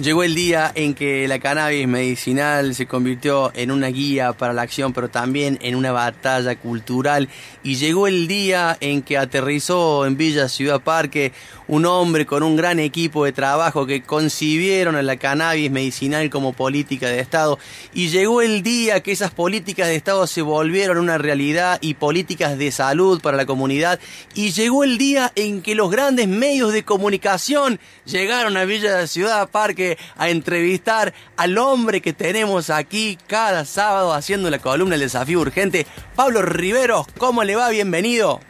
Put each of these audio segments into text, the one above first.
Llegó el día en que la cannabis medicinal se convirtió en una guía para la acción, pero también en una batalla cultural. Y llegó el día en que aterrizó en Villa Ciudad Parque un hombre con un gran equipo de trabajo que concibieron a la cannabis medicinal como política de Estado. Y llegó el día que esas políticas de Estado se volvieron una realidad y políticas de salud para la comunidad. Y llegó el día en que los grandes medios de comunicación llegaron a Villa Ciudad Parque a entrevistar al hombre que tenemos aquí cada sábado haciendo la columna El Desafío Urgente. Pablo Riveros, ¿cómo le va? Bienvenido.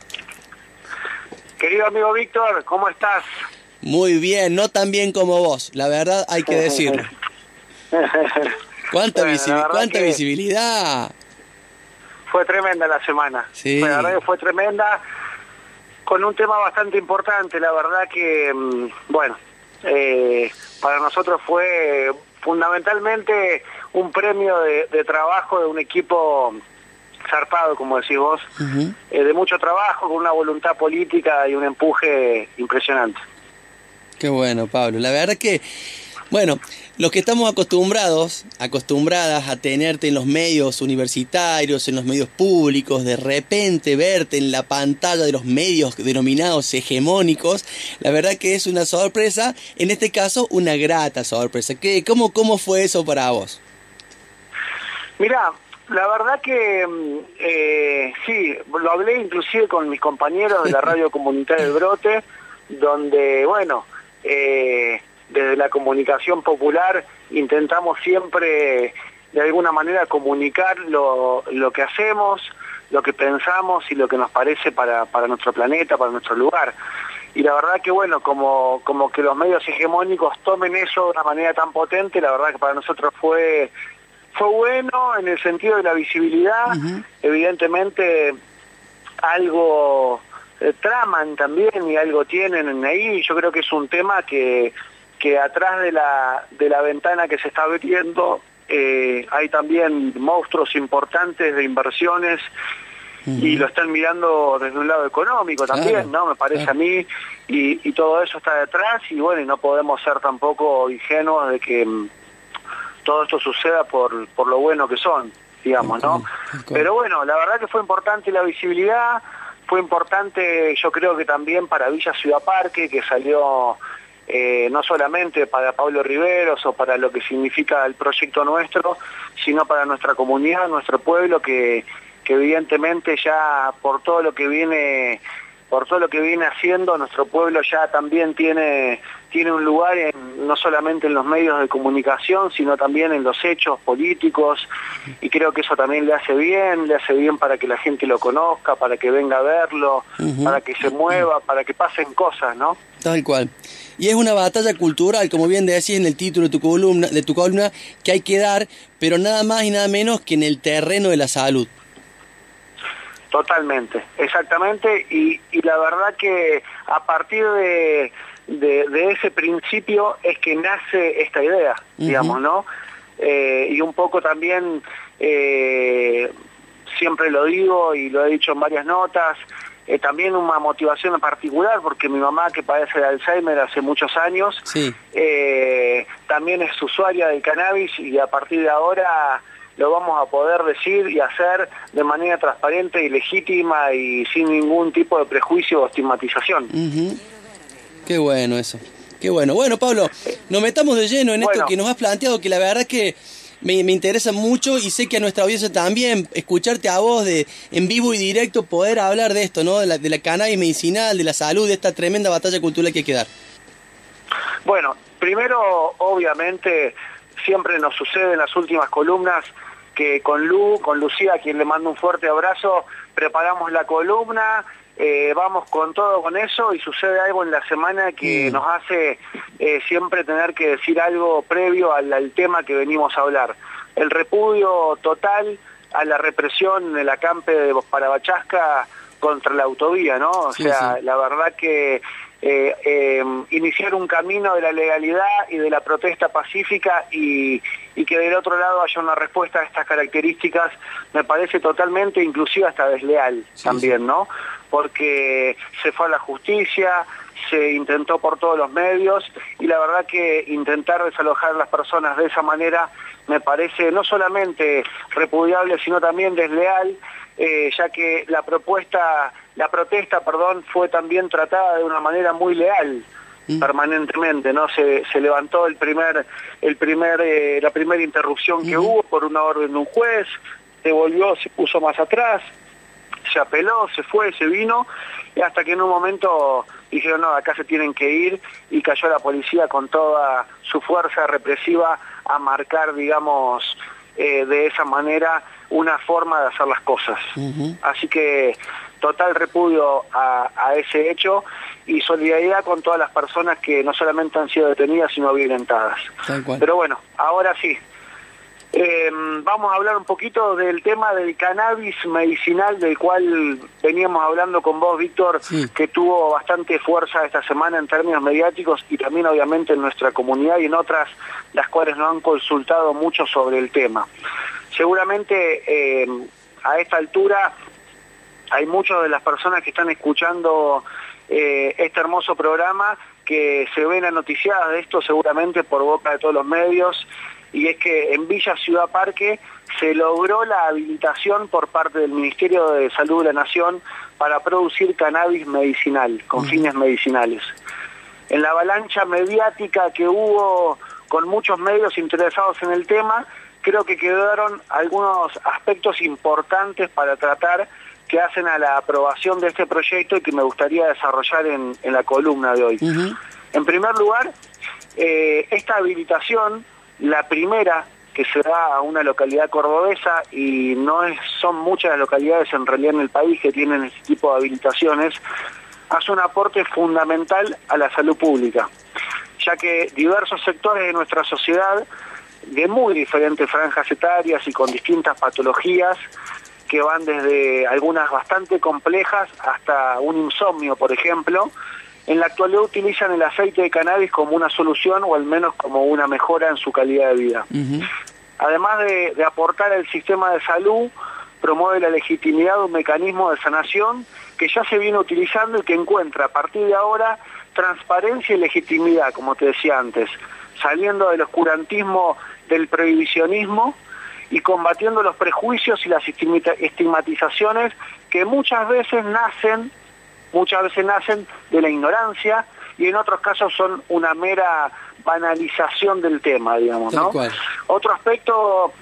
Querido amigo Víctor, ¿cómo estás? Muy bien, no tan bien como vos, la verdad hay que decirlo. ¿Cuánta, ¿cuánta visibilidad? Fue tremenda la semana. Sí. La verdad que fue tremenda, con un tema bastante importante. La verdad que, mm, bueno, eh, para nosotros fue fundamentalmente un premio de trabajo de un equipo zarpado, como decís vos, eh, de mucho trabajo, con una voluntad política y un empuje impresionante. Qué bueno, Pablo. La verdad que, bueno, los que estamos acostumbrados, acostumbradas a tenerte en los medios universitarios, en los medios públicos, de repente verte en la pantalla de los medios denominados hegemónicos, la verdad que es una sorpresa, en este caso una grata sorpresa. ¿Qué, cómo, ¿Cómo fue eso para vos? Mira, la verdad que mm, eh, sí, lo hablé inclusive con mis compañeros de la radio comunitaria del Brote, donde, bueno, eh, desde la comunicación popular intentamos siempre de alguna manera comunicar lo, lo que hacemos, lo que pensamos y lo que nos parece para, para nuestro planeta, para nuestro lugar. Y la verdad que bueno, como, como que los medios hegemónicos tomen eso de una manera tan potente, la verdad que para nosotros fue fue bueno en el sentido de la visibilidad, evidentemente algo eh, traman también y algo tienen ahí, yo creo que es un tema que, que atrás de la, de la ventana que se está abriendo eh, hay también monstruos importantes de inversiones y lo están mirando desde un lado económico también, ¿no? Me parece a mí, y, y, todo eso está detrás y bueno, y no podemos ser tampoco ingenuos de que todo esto suceda por, por lo bueno que son, digamos, ¿no? Pero bueno, la verdad que fue importante la visibilidad, fue importante yo creo que también para Villa Ciudad Parque, que salió eh, no solamente para Pablo Riveros o para lo que significa el proyecto nuestro, sino para nuestra comunidad, nuestro pueblo, que, que evidentemente ya por todo lo que viene por todo lo que viene haciendo, nuestro pueblo ya también tiene, tiene un lugar en, no solamente en los medios de comunicación, sino también en los hechos políticos, y creo que eso también le hace bien, le hace bien para que la gente lo conozca, para que venga a verlo, para que se mueva, para que pasen cosas, ¿no? Tal cual. Y es una batalla cultural, como bien decís en el título de tu columna, de tu columna, que hay que dar, pero nada más y nada menos que en el terreno de la salud. Totalmente, exactamente, y, la verdad que a partir de, de, ese principio es que nace esta idea, digamos, ¿no? Eh, y un poco también, eh, siempre lo digo y lo he dicho en varias notas, eh, también una motivación en particular, porque mi mamá que padece de Alzheimer hace muchos años, también es usuaria del cannabis y a partir de ahora lo vamos a poder decir y hacer de manera transparente y legítima y sin ningún tipo de prejuicio o estigmatización. Qué bueno eso. Qué bueno. Bueno, Pablo, nos metamos de lleno en esto que nos has planteado, que la verdad es que me, interesa mucho y sé que a nuestra audiencia también escucharte a vos de en vivo y directo poder hablar de esto, ¿no? De la, de la cannabis medicinal, de la salud, de esta tremenda batalla cultural que hay que dar. Bueno, primero, obviamente, siempre nos sucede en las últimas columnas que con Lu, con Lucía, a quien le mando un fuerte abrazo, preparamos la columna, eh, vamos con todo con eso y sucede algo en la semana que mm. nos hace eh, siempre tener que decir algo previo al, tema que venimos a hablar. El repudio total a la represión en el acampe de Parabachasca contra la autovía, ¿no? O sea, la verdad que eh, eh, iniciar un camino de la legalidad y de la protesta pacífica y, que del otro lado haya una respuesta a estas características me parece totalmente, inclusive hasta desleal también, ¿no? Porque se fue a la justicia, se intentó por todos los medios y la verdad que intentar desalojar a las personas de esa manera me parece no solamente repudiable, sino también desleal eh, ya que la propuesta, la protesta, perdón, fue también tratada de una manera muy leal mm. permanentemente, ¿no? Se, se, levantó el primer, el primer, eh, la primera interrupción que hubo por una orden de un juez, se volvió, se puso más atrás, se apeló, se fue, se vino, y hasta que en un momento dijeron, no, acá se tienen que ir, y cayó la policía con toda su fuerza represiva a marcar, digamos, eh, de esa manera una forma de hacer las cosas. Así que total repudio a, ese hecho y solidaridad con todas las personas que no solamente han sido detenidas, sino violentadas. Pero bueno, ahora sí. Em, vamos a hablar un poquito del tema del cannabis medicinal del cual veníamos hablando con vos, Víctor, que tuvo bastante fuerza esta semana en términos mediáticos y también obviamente en nuestra comunidad y en otras las cuales nos han consultado mucho sobre el tema. Seguramente eh, a esta altura hay muchas de las personas que están escuchando eh, este hermoso programa que se ven anoticiadas de esto seguramente por boca de todos los medios y es que en Villa Ciudad Parque se logró la habilitación por parte del Ministerio de Salud de la Nación para producir cannabis medicinal, con fines medicinales. En la avalancha mediática que hubo con muchos medios interesados en el tema, creo que quedaron algunos aspectos importantes para tratar que hacen a la aprobación de este proyecto y que me gustaría desarrollar en, la columna de hoy. En primer lugar, eh, esta habilitación, la primera que se da a una localidad cordobesa y no es, son muchas las localidades en realidad en el país que tienen este tipo de habilitaciones, hace un aporte fundamental a la salud pública, ya que diversos sectores de nuestra sociedad de muy diferentes franjas etarias y con distintas patologías que van desde algunas bastante complejas hasta un insomnio, por ejemplo, en la actualidad utilizan el aceite de cannabis como una solución o al menos como una mejora en su calidad de vida. Además de, de aportar al sistema de salud, promueve la legitimidad de un mecanismo de sanación que ya se viene utilizando y que encuentra a partir de ahora transparencia y legitimidad, como te decía antes, saliendo del oscurantismo del prohibicionismo y combatiendo los prejuicios y las estigmatizaciones que muchas veces nacen, muchas veces nacen de la ignorancia y en otros casos son una mera banalización del tema, digamos, ¿no? Otro aspecto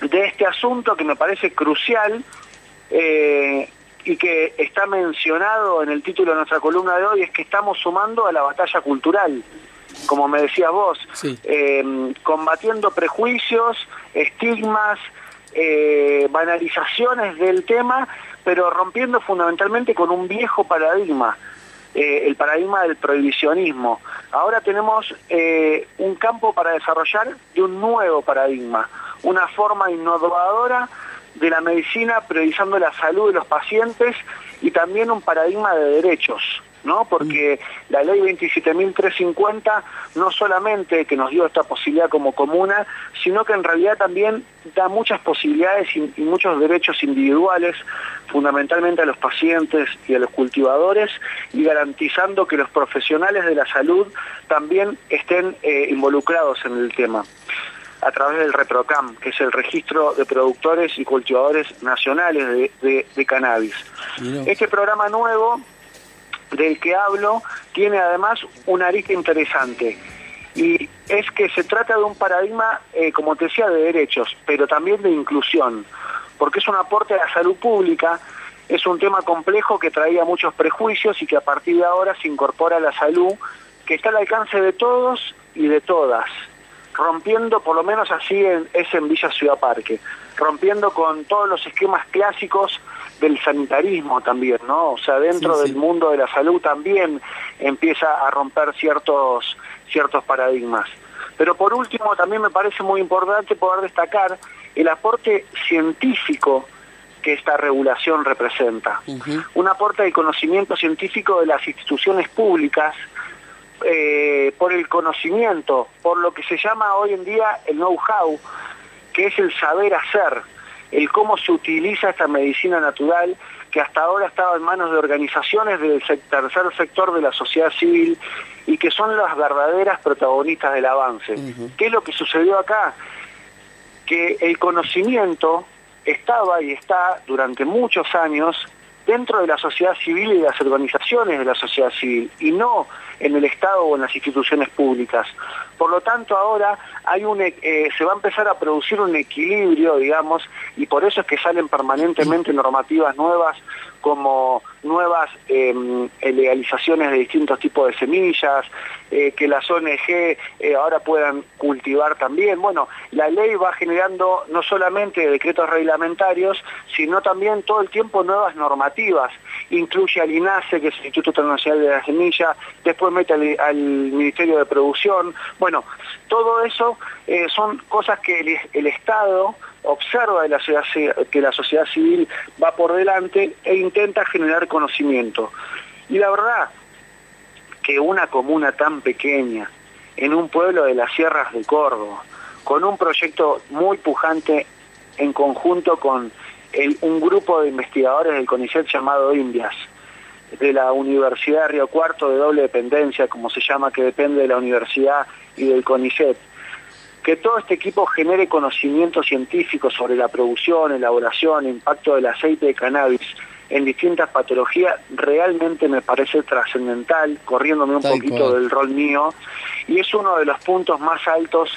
de este asunto que me parece crucial eh, y que está mencionado en el título de nuestra columna de hoy es que estamos sumando a la batalla cultural como me decías vos, em, combatiendo prejuicios, estigmas, eh, banalizaciones del tema, pero rompiendo fundamentalmente con un viejo paradigma, eh, el paradigma del prohibicionismo. Ahora tenemos eh, un campo para desarrollar de un nuevo paradigma, una forma innovadora de la medicina priorizando la salud de los pacientes y también un paradigma de derechos. ¿No? Porque la ley 27.350 no solamente que nos dio esta posibilidad como comuna, sino que en realidad también da muchas posibilidades y, muchos derechos individuales, fundamentalmente a los pacientes y a los cultivadores, y garantizando que los profesionales de la salud también estén eh, involucrados en el tema a través del ReproCam, que es el registro de productores y cultivadores nacionales de, cannabis. Este programa nuevo del que hablo tiene además una arista interesante. Y es que se trata de un paradigma, eh, como te decía, de derechos, pero también de inclusión, porque es un aporte a la salud pública, es un tema complejo que traía muchos prejuicios y que a partir de ahora se incorpora a la salud, que está al alcance de todos y de todas, rompiendo, por lo menos así es en Villa Ciudad Parque, rompiendo con todos los esquemas clásicos del sanitarismo también, ¿no? O sea, dentro del mundo de la salud también empieza a romper ciertos, ciertos paradigmas. Pero por último, también me parece muy importante poder destacar el aporte científico que esta regulación representa. Un aporte de conocimiento científico de las instituciones públicas eh, por el conocimiento, por lo que se llama hoy en día el know-how, que es el saber hacer, el cómo se utiliza esta medicina natural que hasta ahora estaba en manos de organizaciones del tercer sector de la sociedad civil y que son las verdaderas protagonistas del avance. ¿Qué es lo que sucedió acá? Que el conocimiento estaba y está durante muchos años dentro de la sociedad civil y de las organizaciones de la sociedad civil y no en el Estado o en las instituciones públicas. Por lo tanto, ahora hay un, eh, se va a empezar a producir un equilibrio, digamos, y por eso es que salen permanentemente normativas nuevas como nuevas em, legalizaciones de distintos tipos de semillas, eh, que las ONG eh, ahora puedan cultivar también. Bueno, la ley va generando no solamente decretos reglamentarios, sino también todo el tiempo nuevas normativas. Incluye al INASE, que es el Instituto Internacional de la Semilla, después mete al, Ministerio de Producción. Bueno, todo eso eh, son cosas que el Estado observa la que la sociedad civil va por delante e intenta generar conocimiento. Y la verdad que una comuna tan pequeña, en un pueblo de las sierras de Córdoba, con un proyecto muy pujante en conjunto con un grupo de investigadores del CONICET llamado Indias, de la Universidad de Río Cuarto de doble dependencia, como se llama, que depende de la universidad y del CONICET, que todo este equipo genere conocimiento científico sobre la producción, elaboración, impacto del aceite de cannabis en distintas patologías, realmente me parece trascendental, corriéndome un poquito del rol mío, y es uno de los puntos más altos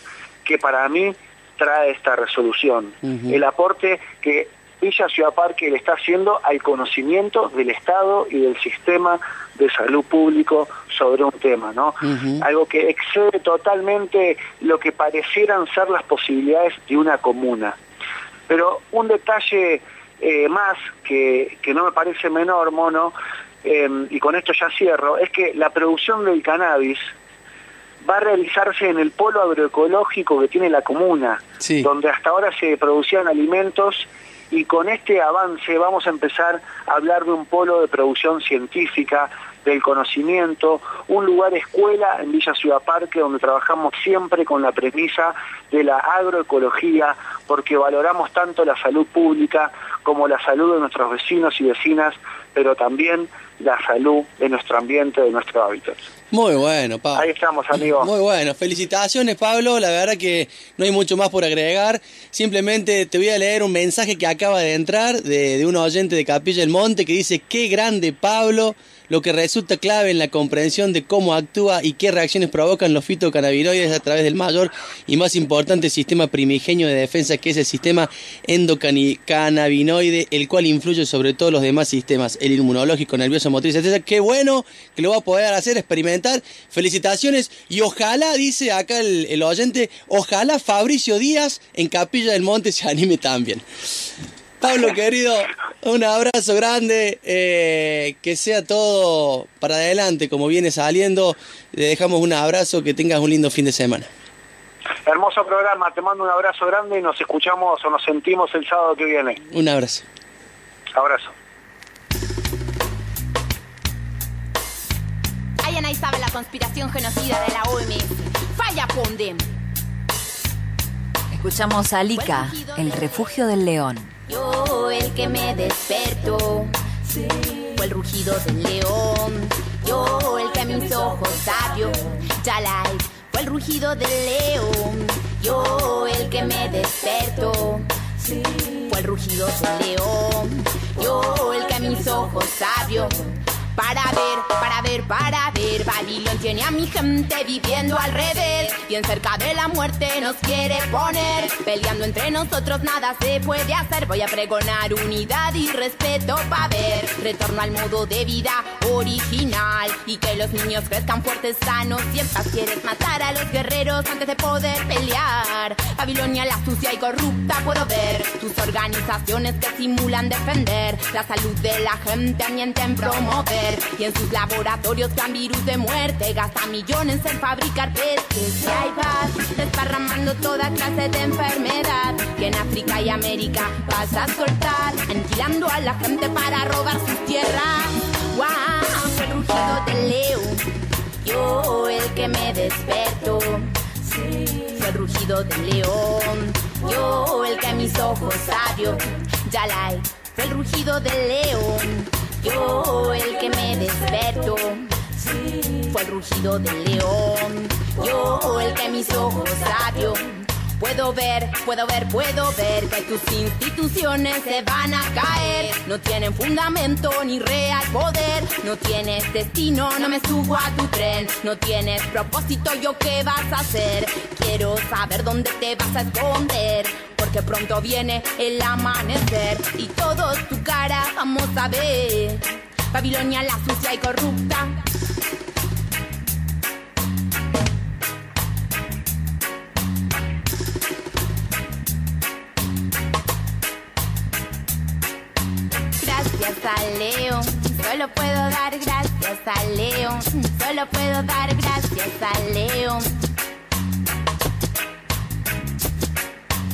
que para mí trae esta resolución. El aporte que Villa Ciudad Parque le está haciendo al conocimiento del Estado y del sistema de salud público sobre un tema, ¿no? Algo que excede totalmente lo que parecieran ser las posibilidades de una comuna. Pero un detalle eh, más que, no me parece menor, mono, em, y con esto ya cierro, es que la producción del cannabis va a realizarse en el polo agroecológico que tiene la comuna, donde hasta ahora se producían alimentos y con este avance vamos a empezar a hablar de un polo de producción científica, del conocimiento, un lugar escuela en Villa Ciudad Parque donde trabajamos siempre con la premisa de la agroecología porque valoramos tanto la salud pública como la salud de nuestros vecinos y vecinas, pero también la salud de nuestro ambiente, de nuestro hábitat. Muy bueno, Pablo. Ahí estamos, amigos. Muy bueno. Felicitaciones, Pablo. La verdad que no hay mucho más por agregar. Simplemente te voy a leer un mensaje que acaba de entrar de, de un oyente de Capilla del Monte que dice, qué grande, Pablo lo que resulta clave en la comprensión de cómo actúa y qué reacciones provocan los fitocannabinoides a través del mayor y más importante sistema primigenio de defensa que es el sistema endocannabinoide, el cual influye sobre todos los demás sistemas, el inmunológico, nervioso, motriz, etc. Qué bueno que lo va a poder hacer, experimentar. Felicitaciones y ojalá, dice acá el, el oyente, ojalá Fabricio Díaz en Capilla del Monte se anime también. Pablo, querido, un abrazo grande, eh, que sea todo para adelante como viene saliendo. Le dejamos un abrazo, que tengas un lindo fin de semana. Hermoso programa, te mando un abrazo grande y nos escuchamos o nos sentimos el sábado que viene. Un abrazo. Abrazo. Ahí sabe la conspiración genocida de la OMS. Falla Pondem. Escuchamos a Lika, el refugio del león. Yo el que me despertó. Fue el rugido del león. Yo el que a mis ojos sabio. Jalai. Fue el rugido del león. Yo el que me despertó. Fue el rugido del león. Yo el que a mis sabio. Para ver, para ver, para ver, Babilón tiene a mi gente viviendo al revés. Bien cerca de la muerte nos quiere poner. Peleando entre nosotros nada se puede hacer. Voy a pregonar unidad y respeto para ver. Retorno al modo de vida original. Y que los niños crezcan fuertes, sanos y en paz. Quieres matar a los guerreros antes de poder pelear. Babilonia la sucia y corrupta puedo ver. Tus organizaciones que simulan defender la salud de la gente mienten promover Y en sus laboratorios crean virus de muerte. Gasta millones en fabricar peces. Y ahí vas, desparramando toda clase de enfermedad. Que en África y América vas a soltar. Aniquilando a la gente para robar sus tierras. ¡Wow! Fue el rugido del león. Yo el que me despertó. Fue el rugido del león. Yo el que mis ojos abrió. Ya la fue el rugido del león. Yo el que me despertó. Fue el rugido del león. Yo el que mis ojos abrió. Puedo ver, puedo ver, puedo ver que tus instituciones se van a caer. No tienen fundamento ni real poder. No tienes destino, no me subo a tu tren. No tienes propósito, yo qué vas a hacer. Quiero saber dónde te vas a esconder. Porque pronto viene el amanecer y todo tu cara vamos a ver. Babilonia la sucia y corrupta gracias a León. Solo puedo dar gracias a León. Solo puedo dar gracias a León.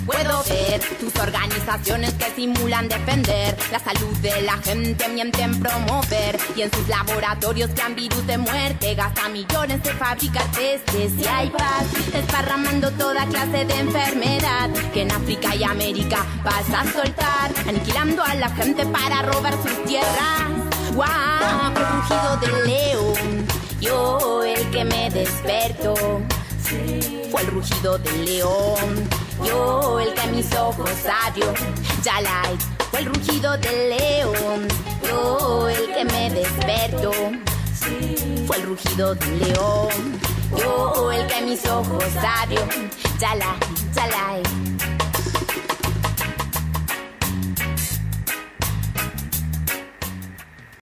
Puedo ver tus organizaciones que simulan defender la salud de la gente, mienten promover y en sus laboratorios crean virus de muerte, gasta millones de fabricar testes y hay paz, desparramando toda clase de enfermedad que en África y América vas a soltar, aniquilando a la gente para robar sus tierras. ¡Guau! Wow, del león, yo el que me desperto. Fue el rugido del león yo el que mis ojos abrió. Ya like, fue el rugido del león. Yo el que me despertó. Fue el rugido del león. Yo el que mis ojos abrió. Ya like, ya like.